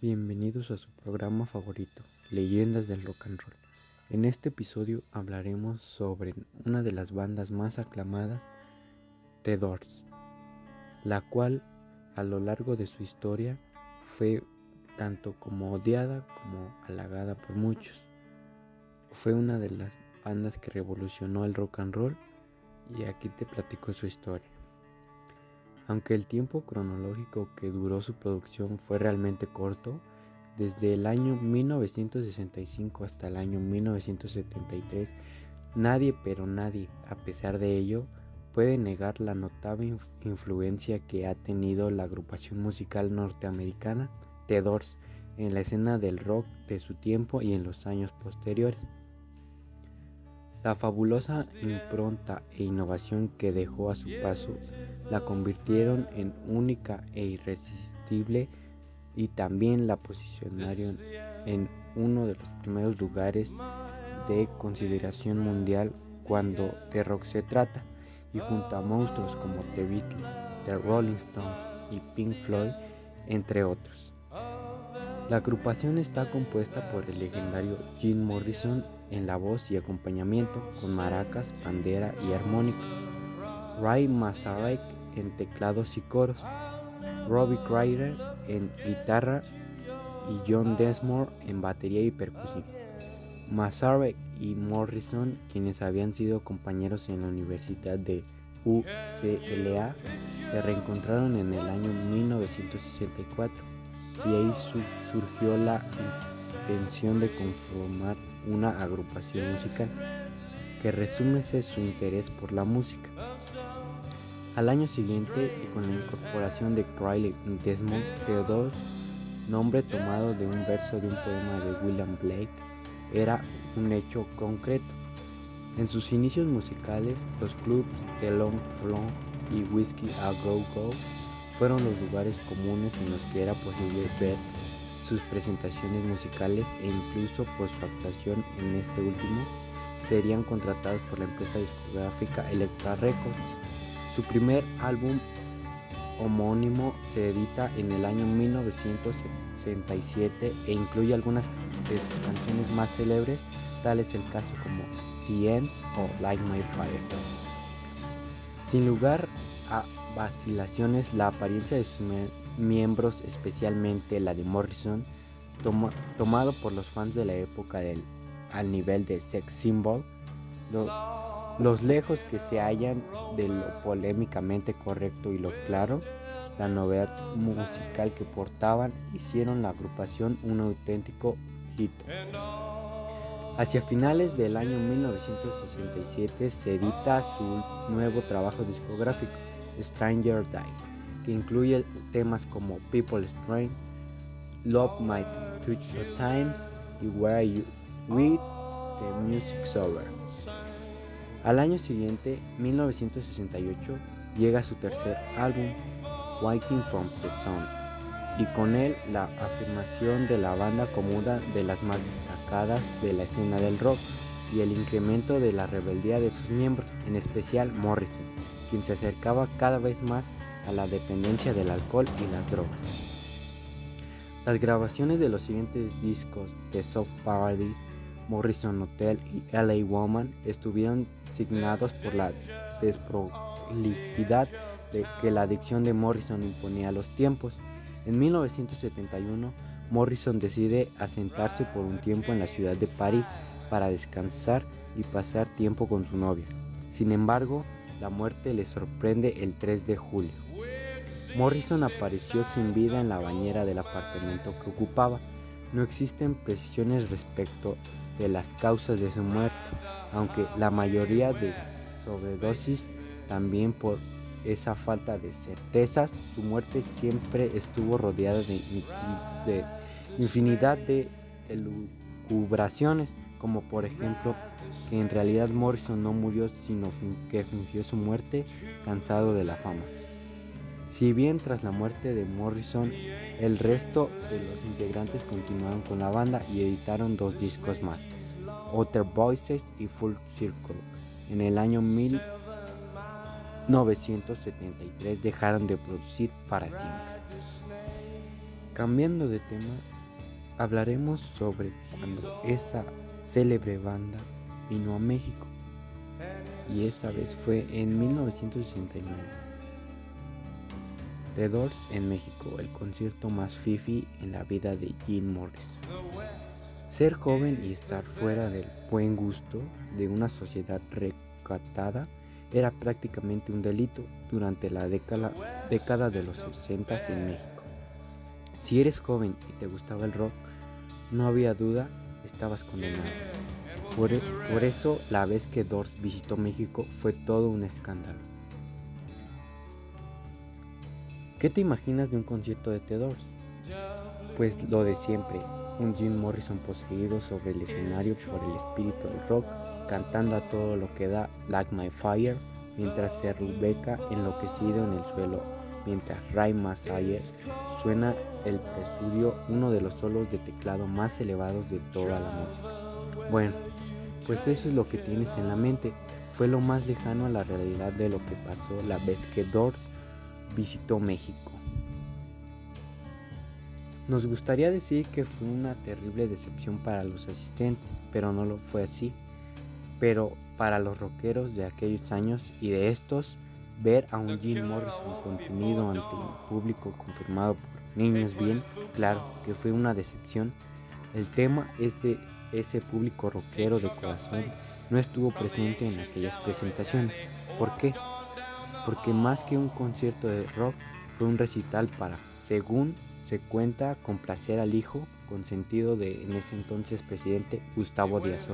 Bienvenidos a su programa favorito, Leyendas del Rock and Roll. En este episodio hablaremos sobre una de las bandas más aclamadas, The Doors, la cual a lo largo de su historia fue tanto como odiada como halagada por muchos. Fue una de las bandas que revolucionó el rock and roll y aquí te platico su historia. Aunque el tiempo cronológico que duró su producción fue realmente corto, desde el año 1965 hasta el año 1973, nadie pero nadie, a pesar de ello, puede negar la notable influencia que ha tenido la agrupación musical norteamericana The Doors en la escena del rock de su tiempo y en los años posteriores. La fabulosa impronta e innovación que dejó a su paso la convirtieron en única e irresistible y también la posicionaron en uno de los primeros lugares de consideración mundial cuando de rock se trata y junto a monstruos como The Beatles, The Rolling Stones y Pink Floyd, entre otros. La agrupación está compuesta por el legendario Jim Morrison en la voz y acompañamiento con maracas, bandera y armónica, Ray Masarek en teclados y coros, Robbie Kryder en guitarra y John Desmore en batería y percusión. Masarek y Morrison, quienes habían sido compañeros en la Universidad de UCLA, se reencontraron en el año 1964 y ahí surgió la intención de conformar una agrupación musical que resume su interés por la música. Al año siguiente, y con la incorporación de Crowley y Desmond Theodore, nombre tomado de un verso de un poema de William Blake, era un hecho concreto. En sus inicios musicales, los clubs de Long Flong y Whiskey a Go Go fueron los lugares comunes en los que era posible ver sus presentaciones musicales e incluso por su actuación en este último, serían contratados por la empresa discográfica Electra Records. Su primer álbum homónimo se edita en el año 1967 e incluye algunas de sus canciones más célebres, tales el caso como The End o Light My Fire. Sin lugar a vacilaciones, la apariencia de sus miembros, especialmente la de Morrison, tomado por los fans de la época al nivel de sex symbol, los lejos que se hallan de lo polémicamente correcto y lo claro, la novedad musical que portaban hicieron la agrupación un auténtico hit. Hacia finales del año 1967 se edita su nuevo trabajo discográfico, Stranger Dice, que incluye temas como People's Train, Love My Touch Times y Where You With The Music's Over. Al año siguiente, 1968, llega su tercer álbum, Waiting from the Sun, y con él la afirmación de la banda como una de las más destacadas de la escena del rock y el incremento de la rebeldía de sus miembros, en especial Morrison, quien se acercaba cada vez más a la dependencia del alcohol y las drogas. Las grabaciones de los siguientes discos de Soft Paradise, Morrison Hotel y LA Woman estuvieron signados por la desprolijidad de que la adicción de Morrison imponía a los tiempos. En 1971, Morrison decide asentarse por un tiempo en la ciudad de París para descansar y pasar tiempo con su novia. Sin embargo, la muerte le sorprende el 3 de julio. Morrison apareció sin vida en la bañera del apartamento que ocupaba. No existen precisiones respecto de las causas de su muerte, aunque la mayoría de sobredosis también por esa falta de certezas, su muerte siempre estuvo rodeada de, de infinidad de elucubraciones, como por ejemplo que en realidad Morrison no murió, sino que fingió su muerte cansado de la fama. Si bien tras la muerte de Morrison, el resto de los integrantes continuaron con la banda y editaron dos discos más, Other Voices y Full Circle. En el año 1973 dejaron de producir para siempre. Cambiando de tema, hablaremos sobre cuando esa célebre banda vino a México y esta vez fue en 1969. The Doors en México, el concierto más fifi en la vida de Jim Morris. Ser joven y estar fuera del buen gusto de una sociedad recatada era prácticamente un delito durante la década, década de los 60 en México. Si eres joven y te gustaba el rock, no había duda, estabas condenado. Por, e, por eso la vez que Doors visitó México fue todo un escándalo. ¿Qué te imaginas de un concierto de The Doors? Pues lo de siempre, un Jim Morrison poseído sobre el escenario por el espíritu del rock, cantando a todo lo que da Like My Fire, mientras se Rebecca enloquecido en el suelo, mientras Ray Masayer suena el preludio, uno de los solos de teclado más elevados de toda la música. Bueno, pues eso es lo que tienes en la mente. Fue lo más lejano a la realidad de lo que pasó la vez que Doors visitó México. Nos gustaría decir que fue una terrible decepción para los asistentes, pero no lo fue así. Pero para los rockeros de aquellos años y de estos, ver a un Jim Morrison contenido ante un público confirmado por niños bien, claro que fue una decepción. El tema es de ese público rockero de corazón no estuvo presente en aquellas presentaciones. ¿Por qué? Porque más que un concierto de rock, fue un recital para, según se cuenta, complacer al hijo consentido de en ese entonces presidente Gustavo Díaz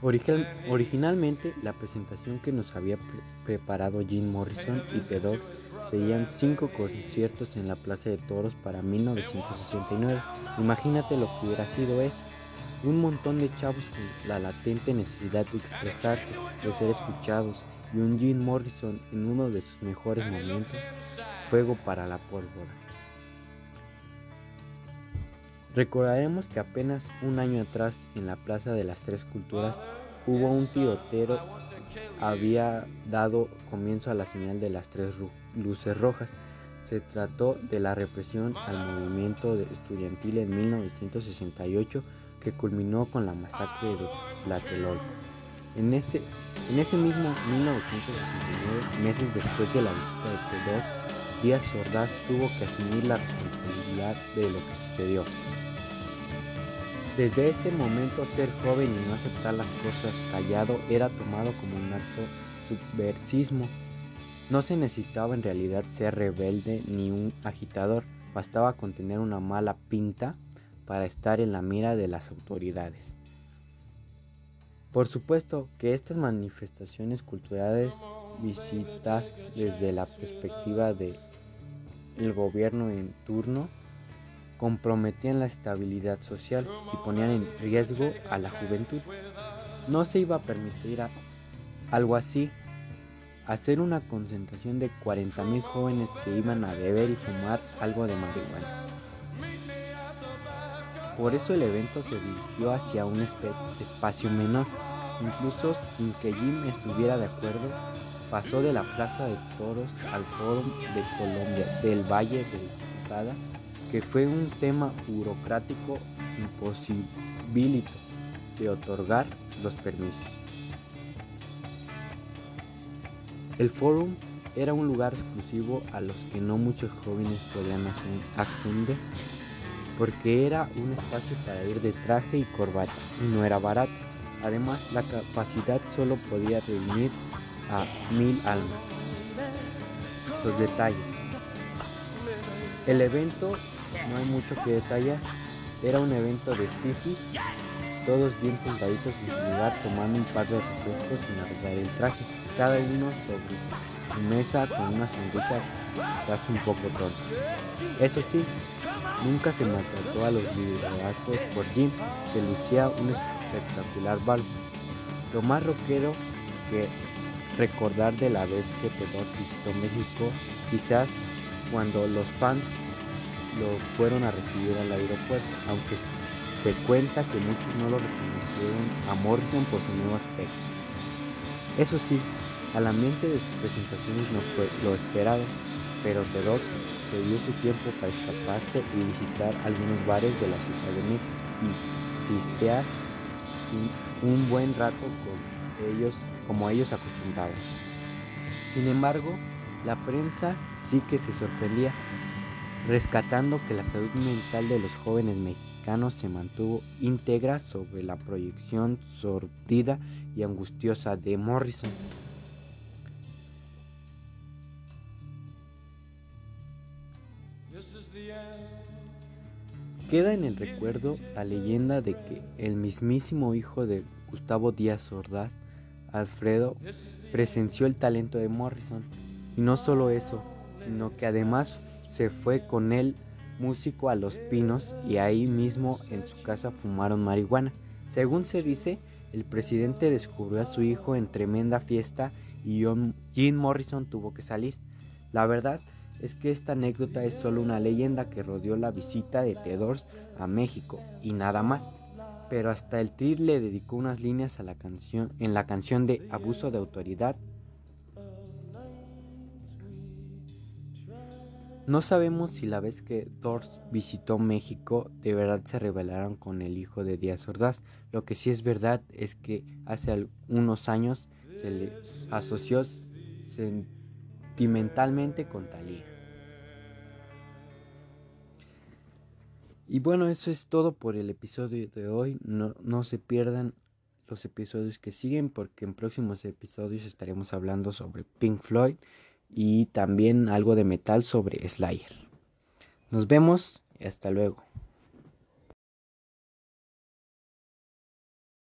Originalmente, la presentación que nos había preparado Jim Morrison y The Dogs serían cinco conciertos en la Plaza de Toros para 1969. Imagínate lo que hubiera sido eso. Un montón de chavos con la latente necesidad de expresarse, de ser escuchados, y un Jim Morrison en uno de sus mejores momentos, fuego para la pólvora. Recordaremos que apenas un año atrás en la Plaza de las Tres Culturas hubo un tiroteo, había dado comienzo a la señal de las tres luces rojas. Se trató de la represión al movimiento estudiantil en 1968 que culminó con la masacre de Tlatelolco. En ese, en ese mismo 1969, meses después de la visita de Pedro, Díaz Ordaz tuvo que asumir la responsabilidad de lo que sucedió. Desde ese momento ser joven y no aceptar las cosas callado era tomado como un acto subversismo. No se necesitaba en realidad ser rebelde ni un agitador, bastaba con tener una mala pinta para estar en la mira de las autoridades. Por supuesto que estas manifestaciones culturales visitas desde la perspectiva de el gobierno en turno comprometían la estabilidad social y ponían en riesgo a la juventud. No se iba a permitir algo así, hacer una concentración de 40.000 jóvenes que iban a beber y fumar algo de marihuana. Por eso el evento se dirigió hacia un espacio menor, incluso sin que Jim estuviera de acuerdo, pasó de la Plaza de Toros al Fórum de Colombia del Valle de Cada que fue un tema burocrático imposibilito de otorgar los permisos. El forum era un lugar exclusivo a los que no muchos jóvenes podían acceder porque era un espacio para ir de traje y corbata y no era barato. Además, la capacidad solo podía reunir a mil almas. Los detalles. El evento no hay mucho que detallar. Era un evento de fifi, todos bien sentaditos en su lugar tomando un par de refrescos sin arreglar el traje, cada uno sobre su mesa con una sonrisa casi un poco tonta. Eso sí, nunca se maltrató a los liderazgos por Jim, que lucía un espectacular barba. Lo más rockero que recordar de la vez que Pedro visitó México, quizás cuando los fans lo fueron a recibir al aeropuerto, aunque se cuenta que muchos no lo reconocieron a Morrison por su nuevo aspecto. Eso sí, al ambiente de sus presentaciones no fue lo esperado. pero Theodore se dio su tiempo para escaparse y visitar algunos bares de la ciudad de México y pistear un buen rato con ellos como ellos acostumbraban. Sin embargo, la prensa sí que se sorprendía, rescatando que la salud mental de los jóvenes mexicanos se mantuvo íntegra sobre la proyección sordida y angustiosa de Morrison. Queda en el recuerdo la leyenda de que el mismísimo hijo de Gustavo Díaz Ordaz, Alfredo, presenció el talento de Morrison. Y no solo eso, sino que además se fue con él músico a Los Pinos y ahí mismo en su casa fumaron marihuana. Según se dice, el presidente descubrió a su hijo en tremenda fiesta y Jim Morrison tuvo que salir. La verdad es que esta anécdota es solo una leyenda que rodeó la visita de Tedors a México y nada más. Pero hasta el Tri le dedicó unas líneas a la canción, en la canción de Abuso de Autoridad. No sabemos si la vez que Dors visitó México de verdad se rebelaron con el hijo de Díaz Ordaz. Lo que sí es verdad es que hace unos años se le asoció sentimentalmente con Talía. Y bueno, eso es todo por el episodio de hoy. No, no se pierdan los episodios que siguen porque en próximos episodios estaremos hablando sobre Pink Floyd y también algo de metal sobre Slayer. Nos vemos y hasta luego.